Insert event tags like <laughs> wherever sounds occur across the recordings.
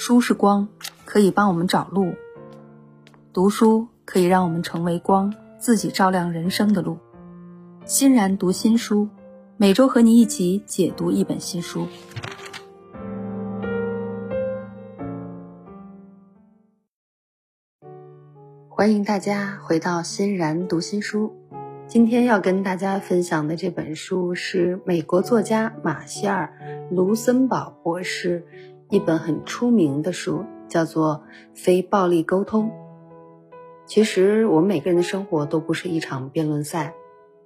书是光，可以帮我们找路；读书可以让我们成为光，自己照亮人生的路。欣然读新书，每周和你一起解读一本新书。欢迎大家回到欣然读新书。今天要跟大家分享的这本书是美国作家马歇尔·卢森堡博士。一本很出名的书叫做《非暴力沟通》。其实我们每个人的生活都不是一场辩论赛，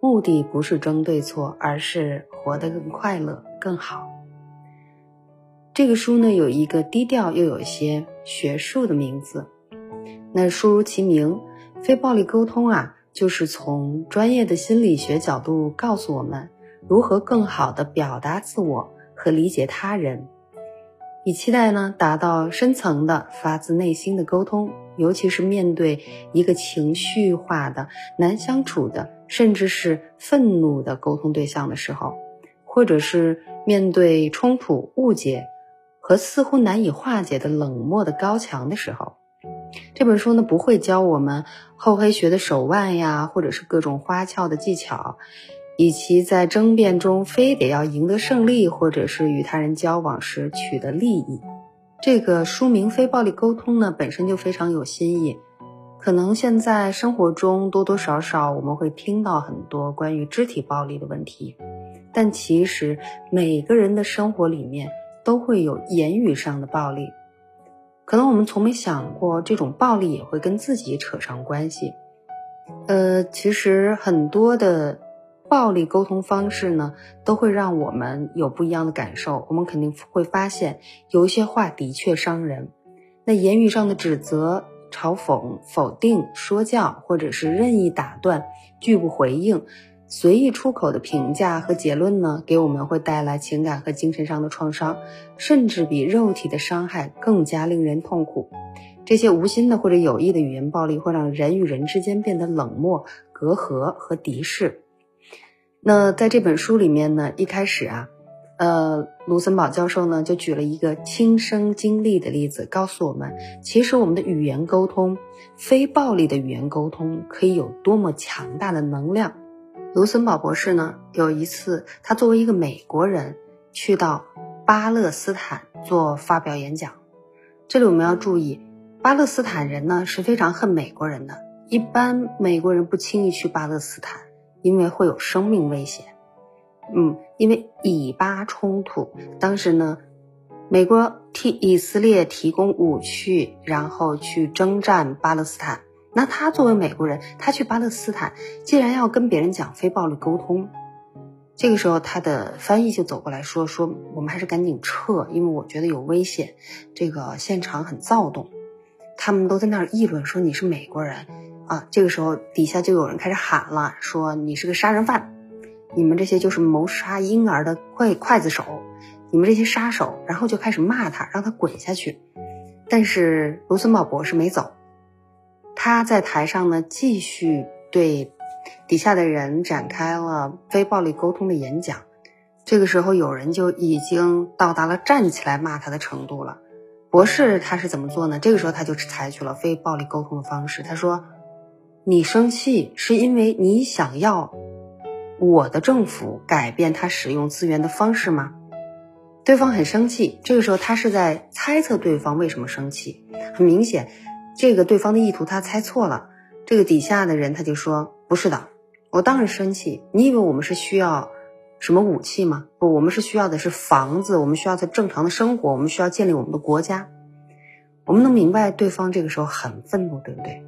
目的不是争对错，而是活得更快乐、更好。这个书呢有一个低调又有些学术的名字，那书如其名，《非暴力沟通》啊，就是从专业的心理学角度告诉我们如何更好的表达自我和理解他人。以期待呢，达到深层的、发自内心的沟通，尤其是面对一个情绪化的、难相处的，甚至是愤怒的沟通对象的时候，或者是面对冲突、误解和似乎难以化解的冷漠的高墙的时候，这本书呢不会教我们厚黑学的手腕呀，或者是各种花俏的技巧。以及在争辩中非得要赢得胜利，或者是与他人交往时取得利益，这个书名《非暴力沟通》呢本身就非常有新意。可能现在生活中多多少少我们会听到很多关于肢体暴力的问题，但其实每个人的生活里面都会有言语上的暴力。可能我们从没想过这种暴力也会跟自己扯上关系。呃，其实很多的。暴力沟通方式呢，都会让我们有不一样的感受。我们肯定会发现，有一些话的确伤人。那言语上的指责、嘲讽、否定、说教，或者是任意打断、拒不回应、随意出口的评价和结论呢，给我们会带来情感和精神上的创伤，甚至比肉体的伤害更加令人痛苦。这些无心的或者有意的语言暴力，会让人与人之间变得冷漠、隔阂和敌视。那在这本书里面呢，一开始啊，呃，卢森堡教授呢就举了一个亲身经历的例子，告诉我们，其实我们的语言沟通，非暴力的语言沟通可以有多么强大的能量。卢森堡博士呢，有一次他作为一个美国人去到巴勒斯坦做发表演讲，这里我们要注意，巴勒斯坦人呢是非常恨美国人的，一般美国人不轻易去巴勒斯坦。因为会有生命危险，嗯，因为以巴冲突，当时呢，美国替以色列提供武器，然后去征战巴勒斯坦。那他作为美国人，他去巴勒斯坦，既然要跟别人讲非暴力沟通，这个时候他的翻译就走过来说：“说我们还是赶紧撤，因为我觉得有危险，这个现场很躁动，他们都在那儿议论说你是美国人。”啊，这个时候底下就有人开始喊了，说你是个杀人犯，你们这些就是谋杀婴儿的刽刽子手，你们这些杀手，然后就开始骂他，让他滚下去。但是卢森堡博士没走，他在台上呢继续对底下的人展开了非暴力沟通的演讲。这个时候有人就已经到达了站起来骂他的程度了。博士他是怎么做呢？这个时候他就采取了非暴力沟通的方式，他说。你生气是因为你想要我的政府改变他使用资源的方式吗？对方很生气，这个时候他是在猜测对方为什么生气。很明显，这个对方的意图他猜错了。这个底下的人他就说：“不是的，我当然生气。你以为我们是需要什么武器吗？不，我们是需要的是房子，我们需要在正常的生活，我们需要建立我们的国家。我们能明白对方这个时候很愤怒，对不对？”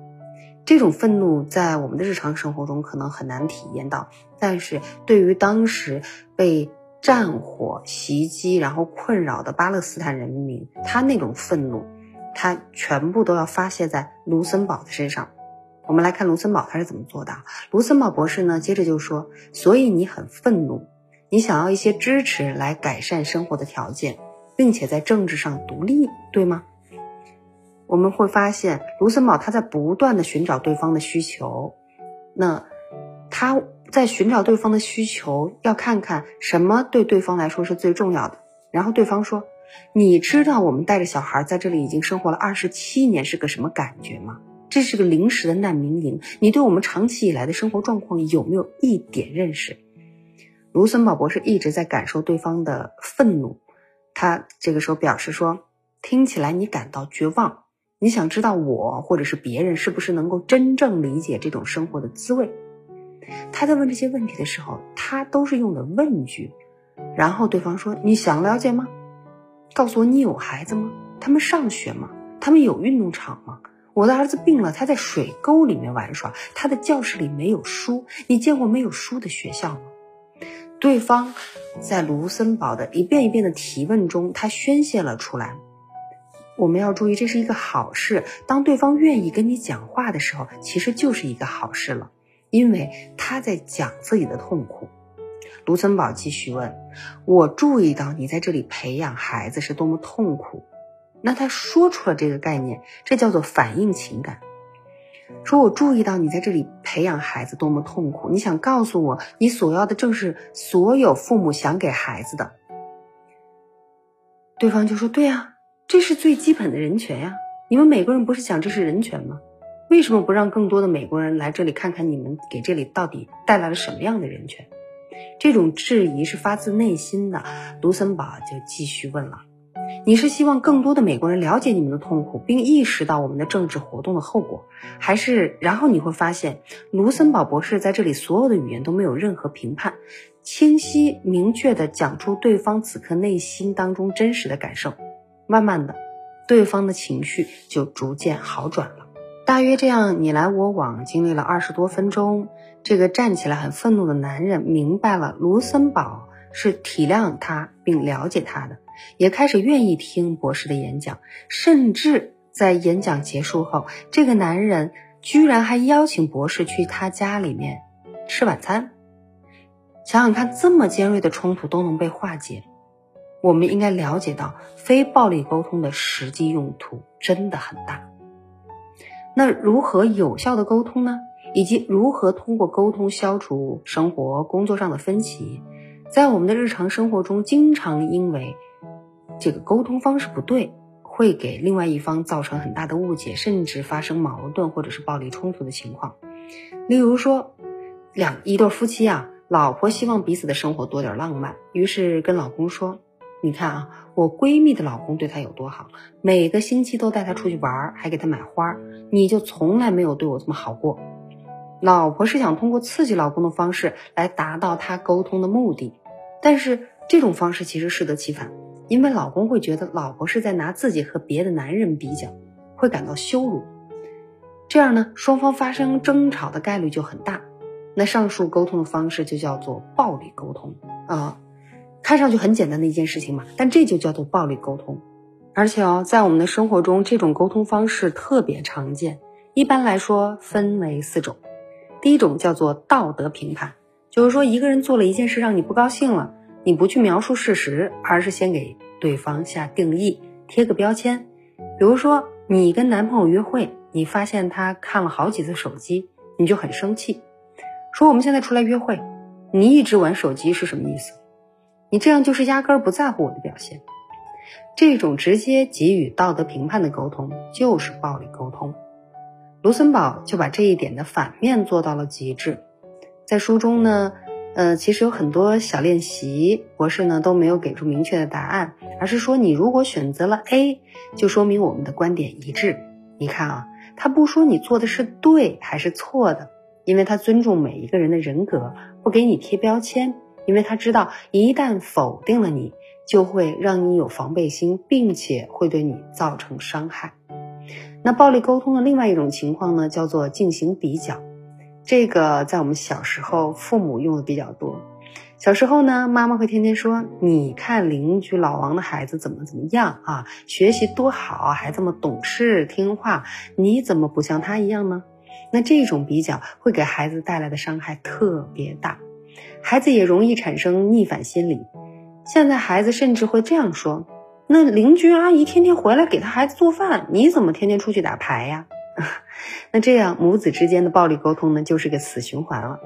这种愤怒在我们的日常生活中可能很难体验到，但是对于当时被战火袭击然后困扰的巴勒斯坦人民，他那种愤怒，他全部都要发泄在卢森堡的身上。我们来看卢森堡他是怎么做的。卢森堡博士呢，接着就说：“所以你很愤怒，你想要一些支持来改善生活的条件，并且在政治上独立，对吗？”我们会发现，卢森堡他在不断的寻找对方的需求，那他在寻找对方的需求，要看看什么对对方来说是最重要的。然后对方说：“你知道我们带着小孩在这里已经生活了二十七年是个什么感觉吗？这是个临时的难民营，你对我们长期以来的生活状况有没有一点认识？卢森堡博士一直在感受对方的愤怒，他这个时候表示说：“听起来你感到绝望，你想知道我或者是别人是不是能够真正理解这种生活的滋味？”他在问这些问题的时候，他都是用的问句。然后对方说：“你想了解吗？告诉我，你有孩子吗？他们上学吗？他们有运动场吗？我的儿子病了，他在水沟里面玩耍，他的教室里没有书。你见过没有书的学校吗？”对方在卢森堡的一遍一遍的提问中，他宣泄了出来。我们要注意，这是一个好事。当对方愿意跟你讲话的时候，其实就是一个好事了，因为他在讲自己的痛苦。卢森堡继续问：“我注意到你在这里培养孩子是多么痛苦。”那他说出了这个概念，这叫做反应情感。说：“我注意到你在这里培养孩子多么痛苦，你想告诉我，你所要的正是所有父母想给孩子的。”对方就说：“对呀，这是最基本的人权呀！你们美国人不是讲这是人权吗？为什么不让更多的美国人来这里看看你们给这里到底带来了什么样的人权？”这种质疑是发自内心的。卢森堡就继续问了。你是希望更多的美国人了解你们的痛苦，并意识到我们的政治活动的后果，还是然后你会发现，卢森堡博士在这里所有的语言都没有任何评判，清晰明确地讲出对方此刻内心当中真实的感受。慢慢的，对方的情绪就逐渐好转了。大约这样，你来我往，经历了二十多分钟，这个站起来很愤怒的男人明白了，卢森堡是体谅他并了解他的。也开始愿意听博士的演讲，甚至在演讲结束后，这个男人居然还邀请博士去他家里面吃晚餐。想想看，这么尖锐的冲突都能被化解，我们应该了解到非暴力沟通的实际用途真的很大。那如何有效的沟通呢？以及如何通过沟通消除生活、工作上的分歧？在我们的日常生活中，经常因为这个沟通方式不对，会给另外一方造成很大的误解，甚至发生矛盾或者是暴力冲突的情况。例如说，两一对夫妻啊，老婆希望彼此的生活多点浪漫，于是跟老公说：“你看啊，我闺蜜的老公对她有多好，每个星期都带她出去玩，还给她买花，你就从来没有对我这么好过。”老婆是想通过刺激老公的方式来达到她沟通的目的，但是这种方式其实适得其反。因为老公会觉得老婆是在拿自己和别的男人比较，会感到羞辱，这样呢，双方发生争吵的概率就很大。那上述沟通的方式就叫做暴力沟通啊，看上去很简单的一件事情嘛，但这就叫做暴力沟通。而且哦，在我们的生活中，这种沟通方式特别常见。一般来说，分为四种。第一种叫做道德评判，就是说一个人做了一件事让你不高兴了。你不去描述事实，而是先给对方下定义，贴个标签。比如说，你跟男朋友约会，你发现他看了好几次手机，你就很生气，说我们现在出来约会，你一直玩手机是什么意思？你这样就是压根儿不在乎我的表现。这种直接给予道德评判的沟通就是暴力沟通。卢森堡就把这一点的反面做到了极致，在书中呢。呃，其实有很多小练习，博士呢都没有给出明确的答案，而是说你如果选择了 A，就说明我们的观点一致。你看啊，他不说你做的是对还是错的，因为他尊重每一个人的人格，不给你贴标签，因为他知道一旦否定了你，就会让你有防备心，并且会对你造成伤害。那暴力沟通的另外一种情况呢，叫做进行比较。这个在我们小时候，父母用的比较多。小时候呢，妈妈会天天说：“你看邻居老王的孩子怎么怎么样啊，学习多好，还这么懂事听话，你怎么不像他一样呢？”那这种比较会给孩子带来的伤害特别大，孩子也容易产生逆反心理。现在孩子甚至会这样说：“那邻居阿姨天天回来给他孩子做饭，你怎么天天出去打牌呀？” <laughs> 那这样母子之间的暴力沟通呢，就是个死循环了。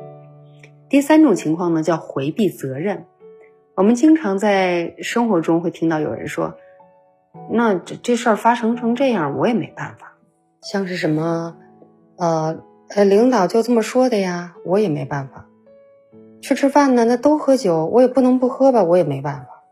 第三种情况呢，叫回避责任。我们经常在生活中会听到有人说：“那这这事儿发生成这样，我也没办法。像是什么，呃呃，领导就这么说的呀，我也没办法。去吃饭呢，那都喝酒，我也不能不喝吧，我也没办法。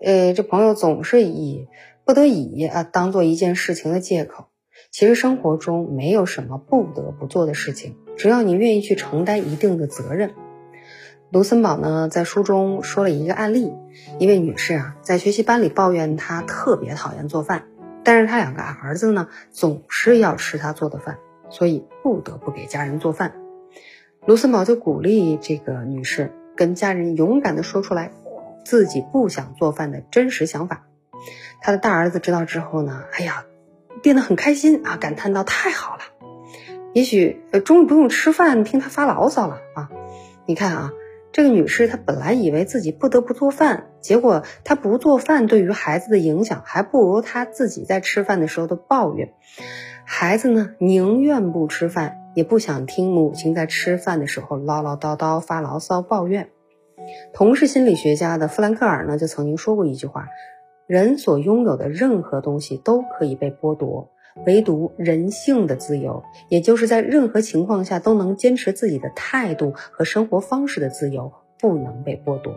呃，这朋友总是以不得已啊当做一件事情的借口。其实生活中没有什么不得不做的事情，只要你愿意去承担一定的责任。卢森堡呢，在书中说了一个案例：一位女士啊，在学习班里抱怨她特别讨厌做饭，但是她两个儿子呢，总是要吃她做的饭，所以不得不给家人做饭。卢森堡就鼓励这个女士跟家人勇敢地说出来自己不想做饭的真实想法。他的大儿子知道之后呢，哎呀，变得很开心啊，感叹道：“太好了，也许呃，终于不用吃饭听他发牢骚了啊！你看啊。”这个女士她本来以为自己不得不做饭，结果她不做饭对于孩子的影响还不如她自己在吃饭的时候的抱怨。孩子呢宁愿不吃饭，也不想听母亲在吃饭的时候唠唠叨叨发牢骚抱怨。同是心理学家的弗兰克尔呢就曾经说过一句话：人所拥有的任何东西都可以被剥夺。唯独人性的自由，也就是在任何情况下都能坚持自己的态度和生活方式的自由，不能被剥夺。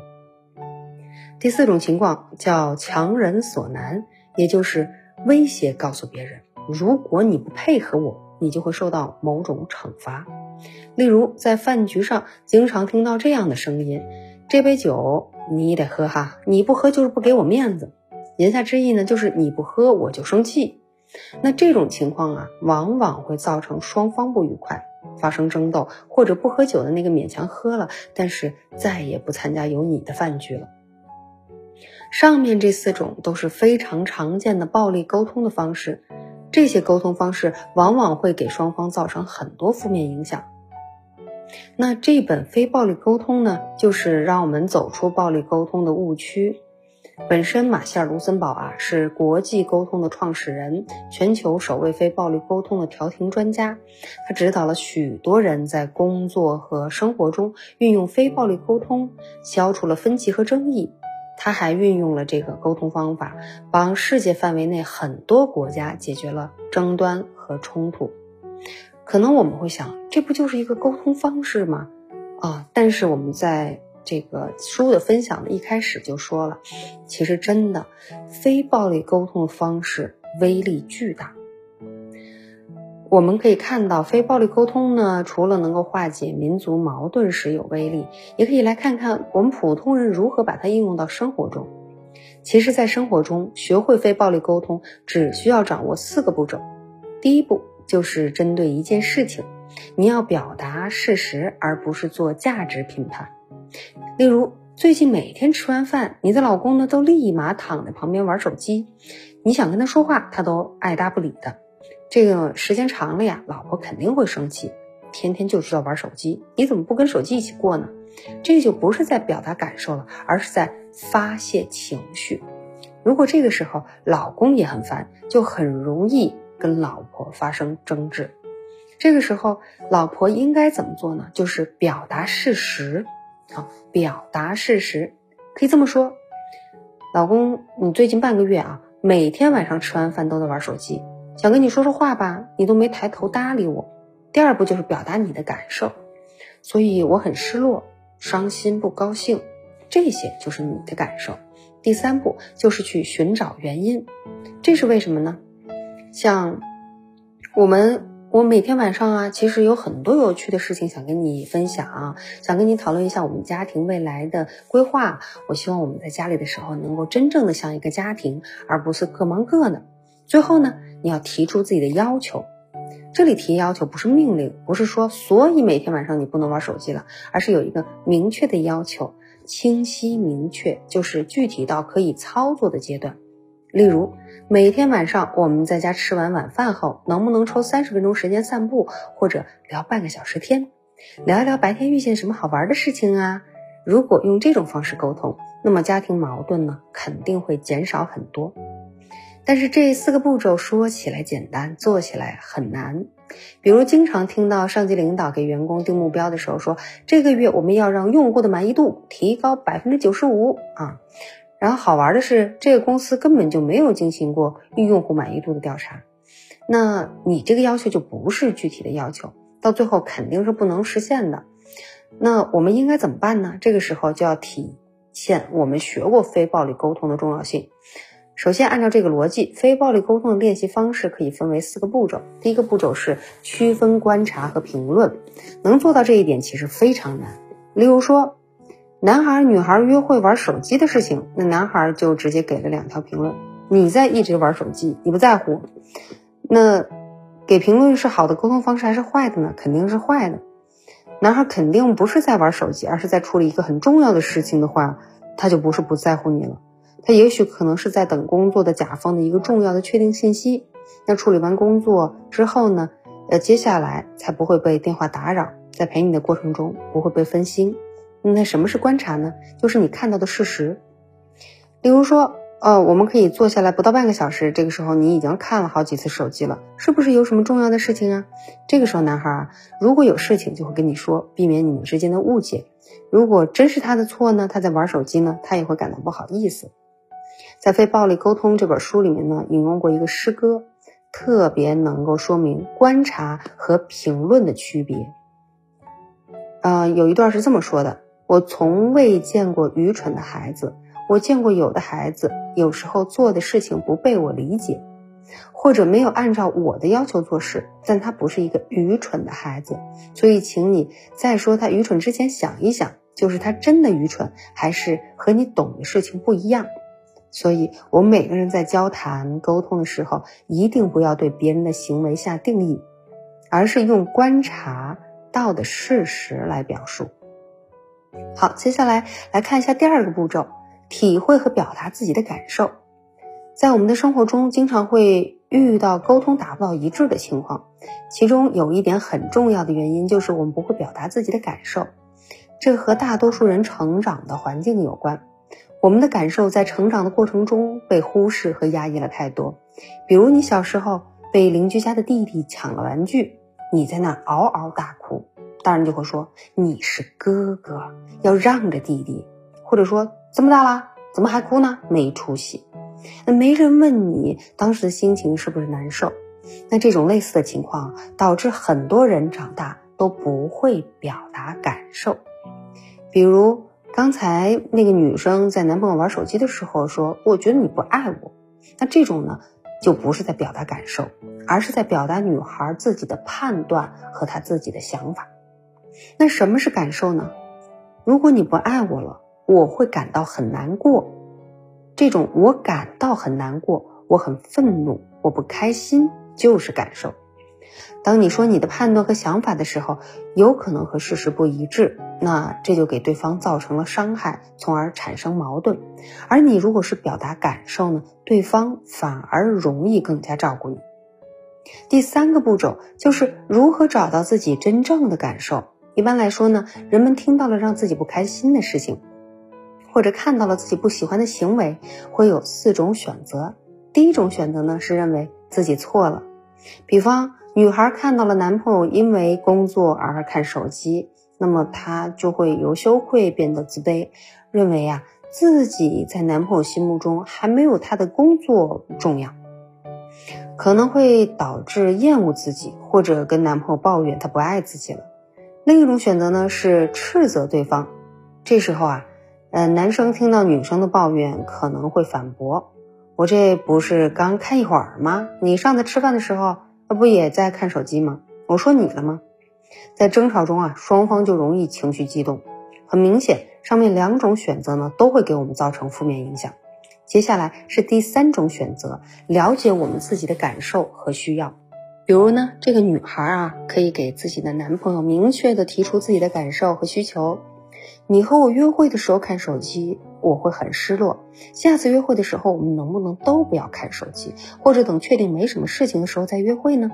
第四种情况叫强人所难，也就是威胁告诉别人，如果你不配合我，你就会受到某种惩罚。例如，在饭局上经常听到这样的声音：“这杯酒你得喝哈，你不喝就是不给我面子。”言下之意呢，就是你不喝我就生气。那这种情况啊，往往会造成双方不愉快，发生争斗，或者不喝酒的那个勉强喝了，但是再也不参加有你的饭局了。上面这四种都是非常常见的暴力沟通的方式，这些沟通方式往往会给双方造成很多负面影响。那这本非暴力沟通呢，就是让我们走出暴力沟通的误区。本身，马歇尔·卢森堡啊是国际沟通的创始人，全球首位非暴力沟通的调停专家。他指导了许多人在工作和生活中运用非暴力沟通，消除了分歧和争议。他还运用了这个沟通方法，帮世界范围内很多国家解决了争端和冲突。可能我们会想，这不就是一个沟通方式吗？啊，但是我们在。这个书的分享的，一开始就说了，其实真的非暴力沟通的方式威力巨大。我们可以看到，非暴力沟通呢，除了能够化解民族矛盾时有威力，也可以来看看我们普通人如何把它应用到生活中。其实，在生活中学会非暴力沟通，只需要掌握四个步骤。第一步就是针对一件事情，你要表达事实，而不是做价值评判。例如，最近每天吃完饭，你的老公呢都立马躺在旁边玩手机，你想跟他说话，他都爱搭不理的。这个时间长了呀，老婆肯定会生气，天天就知道玩手机，你怎么不跟手机一起过呢？这个就不是在表达感受了，而是在发泄情绪。如果这个时候老公也很烦，就很容易跟老婆发生争执。这个时候，老婆应该怎么做呢？就是表达事实。啊，表达事实，可以这么说，老公，你最近半个月啊，每天晚上吃完饭都在玩手机，想跟你说说话吧，你都没抬头搭理我。第二步就是表达你的感受，所以我很失落、伤心、不高兴，这些就是你的感受。第三步就是去寻找原因，这是为什么呢？像我们。我每天晚上啊，其实有很多有趣的事情想跟你分享，啊想跟你讨论一下我们家庭未来的规划。我希望我们在家里的时候能够真正的像一个家庭，而不是各忙各的。最后呢，你要提出自己的要求。这里提要求不是命令，不是说所以每天晚上你不能玩手机了，而是有一个明确的要求，清晰明确，就是具体到可以操作的阶段。例如，每天晚上我们在家吃完晚饭后，能不能抽三十分钟时间散步，或者聊半个小时天，聊一聊白天遇见什么好玩的事情啊？如果用这种方式沟通，那么家庭矛盾呢肯定会减少很多。但是这四个步骤说起来简单，做起来很难。比如，经常听到上级领导给员工定目标的时候说，这个月我们要让用户的满意度提高百分之九十五啊。然后好玩的是，这个公司根本就没有进行过用户满意度的调查，那你这个要求就不是具体的要求，到最后肯定是不能实现的。那我们应该怎么办呢？这个时候就要体现我们学过非暴力沟通的重要性。首先，按照这个逻辑，非暴力沟通的练习方式可以分为四个步骤。第一个步骤是区分观察和评论，能做到这一点其实非常难。例如说，男孩女孩约会玩手机的事情，那男孩就直接给了两条评论：你在一直玩手机，你不在乎。那给评论是好的沟通方式还是坏的呢？肯定是坏的。男孩肯定不是在玩手机，而是在处理一个很重要的事情的话，他就不是不在乎你了。他也许可能是在等工作的甲方的一个重要的确定信息。那处理完工作之后呢？呃，接下来才不会被电话打扰，在陪你的过程中不会被分心。那什么是观察呢？就是你看到的事实。例如说。哦，我们可以坐下来不到半个小时。这个时候你已经看了好几次手机了，是不是有什么重要的事情啊？这个时候男孩啊，如果有事情就会跟你说，避免你们之间的误解。如果真是他的错呢，他在玩手机呢，他也会感到不好意思。在《非暴力沟通》这本书里面呢，引用过一个诗歌，特别能够说明观察和评论的区别。呃，有一段是这么说的：我从未见过愚蠢的孩子。我见过有的孩子，有时候做的事情不被我理解，或者没有按照我的要求做事，但他不是一个愚蠢的孩子。所以，请你在说他愚蠢之前想一想，就是他真的愚蠢，还是和你懂的事情不一样？所以，我们每个人在交谈沟通的时候，一定不要对别人的行为下定义，而是用观察到的事实来表述。好，接下来来看一下第二个步骤。体会和表达自己的感受，在我们的生活中，经常会遇到沟通达不到一致的情况。其中有一点很重要的原因，就是我们不会表达自己的感受。这和大多数人成长的环境有关。我们的感受在成长的过程中被忽视和压抑了太多。比如，你小时候被邻居家的弟弟抢了玩具，你在那嗷嗷大哭，大人就会说你是哥哥，要让着弟弟，或者说。这么大了，怎么还哭呢？没出息。那没人问你当时的心情是不是难受？那这种类似的情况导致很多人长大都不会表达感受。比如刚才那个女生在男朋友玩手机的时候说：“我觉得你不爱我。”那这种呢，就不是在表达感受，而是在表达女孩自己的判断和她自己的想法。那什么是感受呢？如果你不爱我了。我会感到很难过，这种我感到很难过，我很愤怒，我不开心，就是感受。当你说你的判断和想法的时候，有可能和事实不一致，那这就给对方造成了伤害，从而产生矛盾。而你如果是表达感受呢，对方反而容易更加照顾你。第三个步骤就是如何找到自己真正的感受。一般来说呢，人们听到了让自己不开心的事情。或者看到了自己不喜欢的行为，会有四种选择。第一种选择呢是认为自己错了，比方女孩看到了男朋友因为工作而看手机，那么她就会由羞愧变得自卑，认为啊自己在男朋友心目中还没有他的工作重要，可能会导致厌恶自己，或者跟男朋友抱怨他不爱自己了。另一种选择呢是斥责对方，这时候啊。呃，男生听到女生的抱怨，可能会反驳：“我这不是刚看一会儿吗？你上次吃饭的时候，那不也在看手机吗？我说你了吗？”在争吵中啊，双方就容易情绪激动。很明显，上面两种选择呢，都会给我们造成负面影响。接下来是第三种选择，了解我们自己的感受和需要。比如呢，这个女孩啊，可以给自己的男朋友明确的提出自己的感受和需求。你和我约会的时候看手机，我会很失落。下次约会的时候，我们能不能都不要看手机，或者等确定没什么事情的时候再约会呢？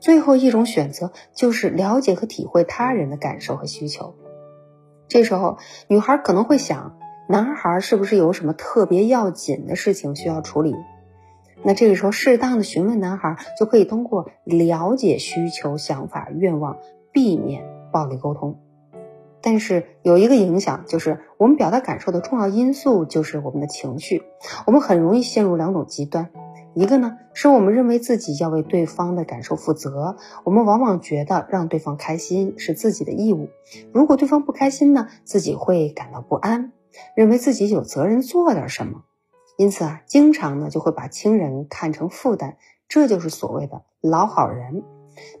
最后一种选择就是了解和体会他人的感受和需求。这时候，女孩可能会想，男孩是不是有什么特别要紧的事情需要处理？那这个时候，适当的询问男孩，就可以通过了解需求、想法、愿望，避免暴力沟通。但是有一个影响，就是我们表达感受的重要因素就是我们的情绪。我们很容易陷入两种极端，一个呢是我们认为自己要为对方的感受负责，我们往往觉得让对方开心是自己的义务。如果对方不开心呢，自己会感到不安，认为自己有责任做点什么。因此啊，经常呢就会把亲人看成负担，这就是所谓的老好人，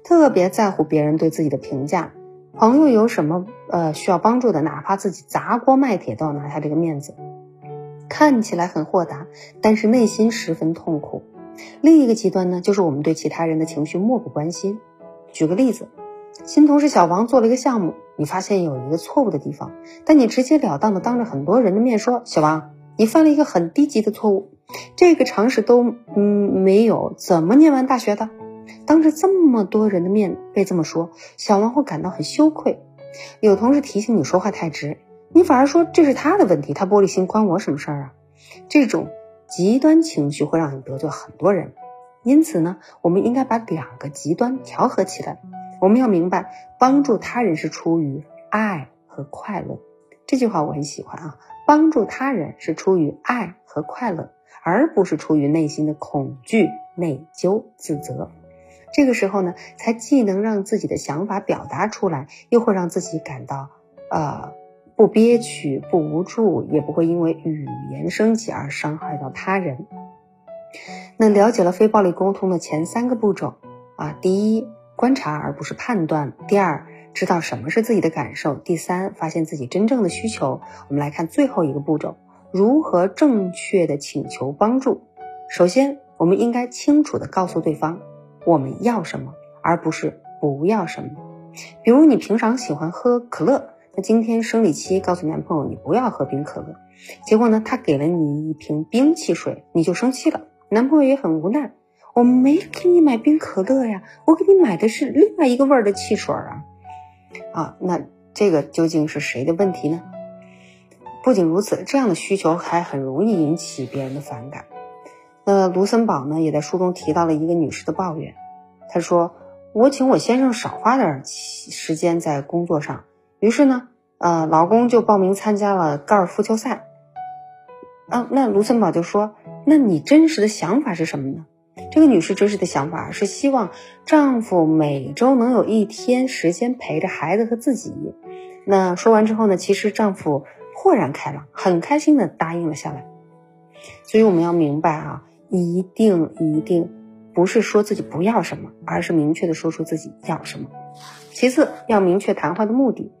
特别在乎别人对自己的评价。朋友有什么呃需要帮助的，哪怕自己砸锅卖铁都要拿下这个面子，看起来很豁达，但是内心十分痛苦。另一个极端呢，就是我们对其他人的情绪漠不关心。举个例子，新同事小王做了一个项目，你发现有一个错误的地方，但你直截了当的当着很多人的面说：“小王，你犯了一个很低级的错误，这个常识都嗯没有，怎么念完大学的？”当着这么多人的面被这么说，小王会感到很羞愧。有同事提醒你说话太直，你反而说这是他的问题，他玻璃心，关我什么事儿啊？这种极端情绪会让你得罪很多人。因此呢，我们应该把两个极端调和起来。我们要明白，帮助他人是出于爱和快乐。这句话我很喜欢啊，帮助他人是出于爱和快乐，而不是出于内心的恐惧、内疚、自责。这个时候呢，才既能让自己的想法表达出来，又会让自己感到，呃，不憋屈、不无助，也不会因为语言升级而伤害到他人。那了解了非暴力沟通的前三个步骤啊，第一，观察而不是判断；第二，知道什么是自己的感受；第三，发现自己真正的需求。我们来看最后一个步骤，如何正确的请求帮助。首先，我们应该清楚的告诉对方。我们要什么，而不是不要什么。比如你平常喜欢喝可乐，那今天生理期告诉男朋友你不要喝冰可乐，结果呢，他给了你一瓶冰汽水，你就生气了。男朋友也很无奈，我没给你买冰可乐呀，我给你买的是另外一个味儿的汽水啊。啊，那这个究竟是谁的问题呢？不仅如此，这样的需求还很容易引起别人的反感。那卢森堡呢，也在书中提到了一个女士的抱怨。她说：“我请我先生少花点时间在工作上。”于是呢，呃，老公就报名参加了高尔夫球赛。啊，那卢森堡就说：“那你真实的想法是什么呢？”这个女士真实的想法是希望丈夫每周能有一天时间陪着孩子和自己。那说完之后呢，其实丈夫豁然开朗，很开心的答应了下来。所以我们要明白啊。一定一定不是说自己不要什么，而是明确的说出自己要什么。其次，要明确谈话的目的。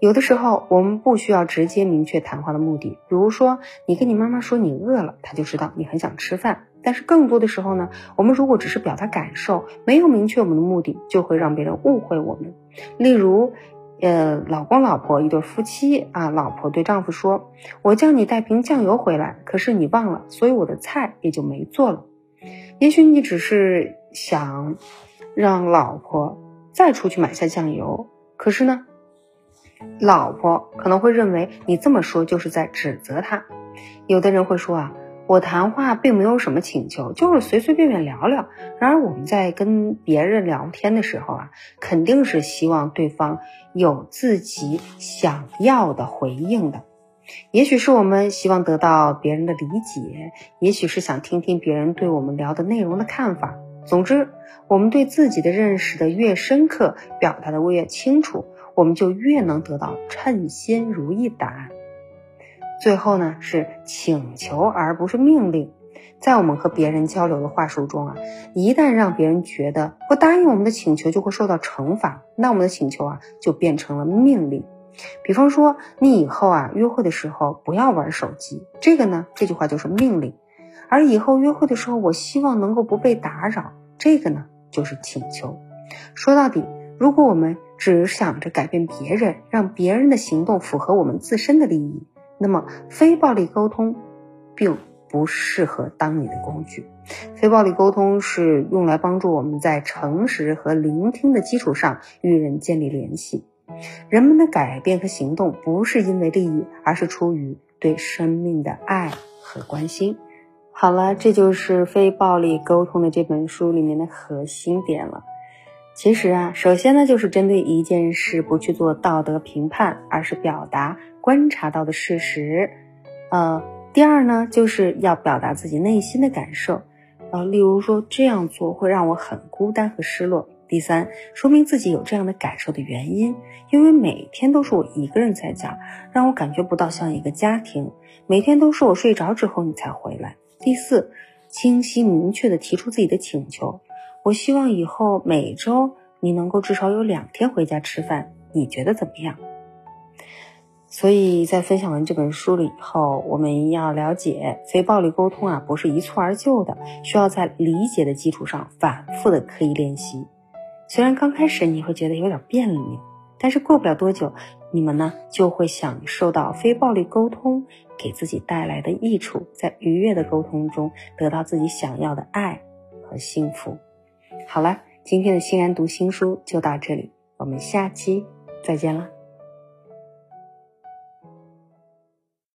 有的时候我们不需要直接明确谈话的目的，比如说你跟你妈妈说你饿了，她就知道你很想吃饭。但是更多的时候呢，我们如果只是表达感受，没有明确我们的目的，就会让别人误会我们。例如。呃，老公老婆一对夫妻啊，老婆对丈夫说：“我叫你带瓶酱油回来，可是你忘了，所以我的菜也就没做了。”也许你只是想让老婆再出去买下酱油，可是呢，老婆可能会认为你这么说就是在指责他。有的人会说啊。我谈话并没有什么请求，就是随随便便聊聊。然而我们在跟别人聊天的时候啊，肯定是希望对方有自己想要的回应的。也许是我们希望得到别人的理解，也许是想听听别人对我们聊的内容的看法。总之，我们对自己的认识的越深刻，表达的越清楚，我们就越能得到称心如意的答案。最后呢，是请求而不是命令。在我们和别人交流的话术中啊，一旦让别人觉得不答应我们的请求就会受到惩罚，那我们的请求啊就变成了命令。比方说，你以后啊约会的时候不要玩手机，这个呢这句话就是命令；而以后约会的时候，我希望能够不被打扰，这个呢就是请求。说到底，如果我们只想着改变别人，让别人的行动符合我们自身的利益。那么，非暴力沟通并不适合当你的工具。非暴力沟通是用来帮助我们在诚实和聆听的基础上与人建立联系。人们的改变和行动不是因为利益，而是出于对生命的爱和关心。好了，这就是非暴力沟通的这本书里面的核心点了。其实啊，首先呢，就是针对一件事不去做道德评判，而是表达观察到的事实。呃，第二呢，就是要表达自己内心的感受。呃，例如说这样做会让我很孤单和失落。第三，说明自己有这样的感受的原因，因为每天都是我一个人在家，让我感觉不到像一个家庭。每天都是我睡着之后你才回来。第四，清晰明确的提出自己的请求。我希望以后每周你能够至少有两天回家吃饭，你觉得怎么样？所以在分享完这本书了以后，我们要了解非暴力沟通啊，不是一蹴而就的，需要在理解的基础上反复的刻意练习。虽然刚开始你会觉得有点别扭，但是过不了多久，你们呢就会享受到非暴力沟通给自己带来的益处，在愉悦的沟通中得到自己想要的爱和幸福。好了，今天的欣然读新书就到这里，我们下期再见了。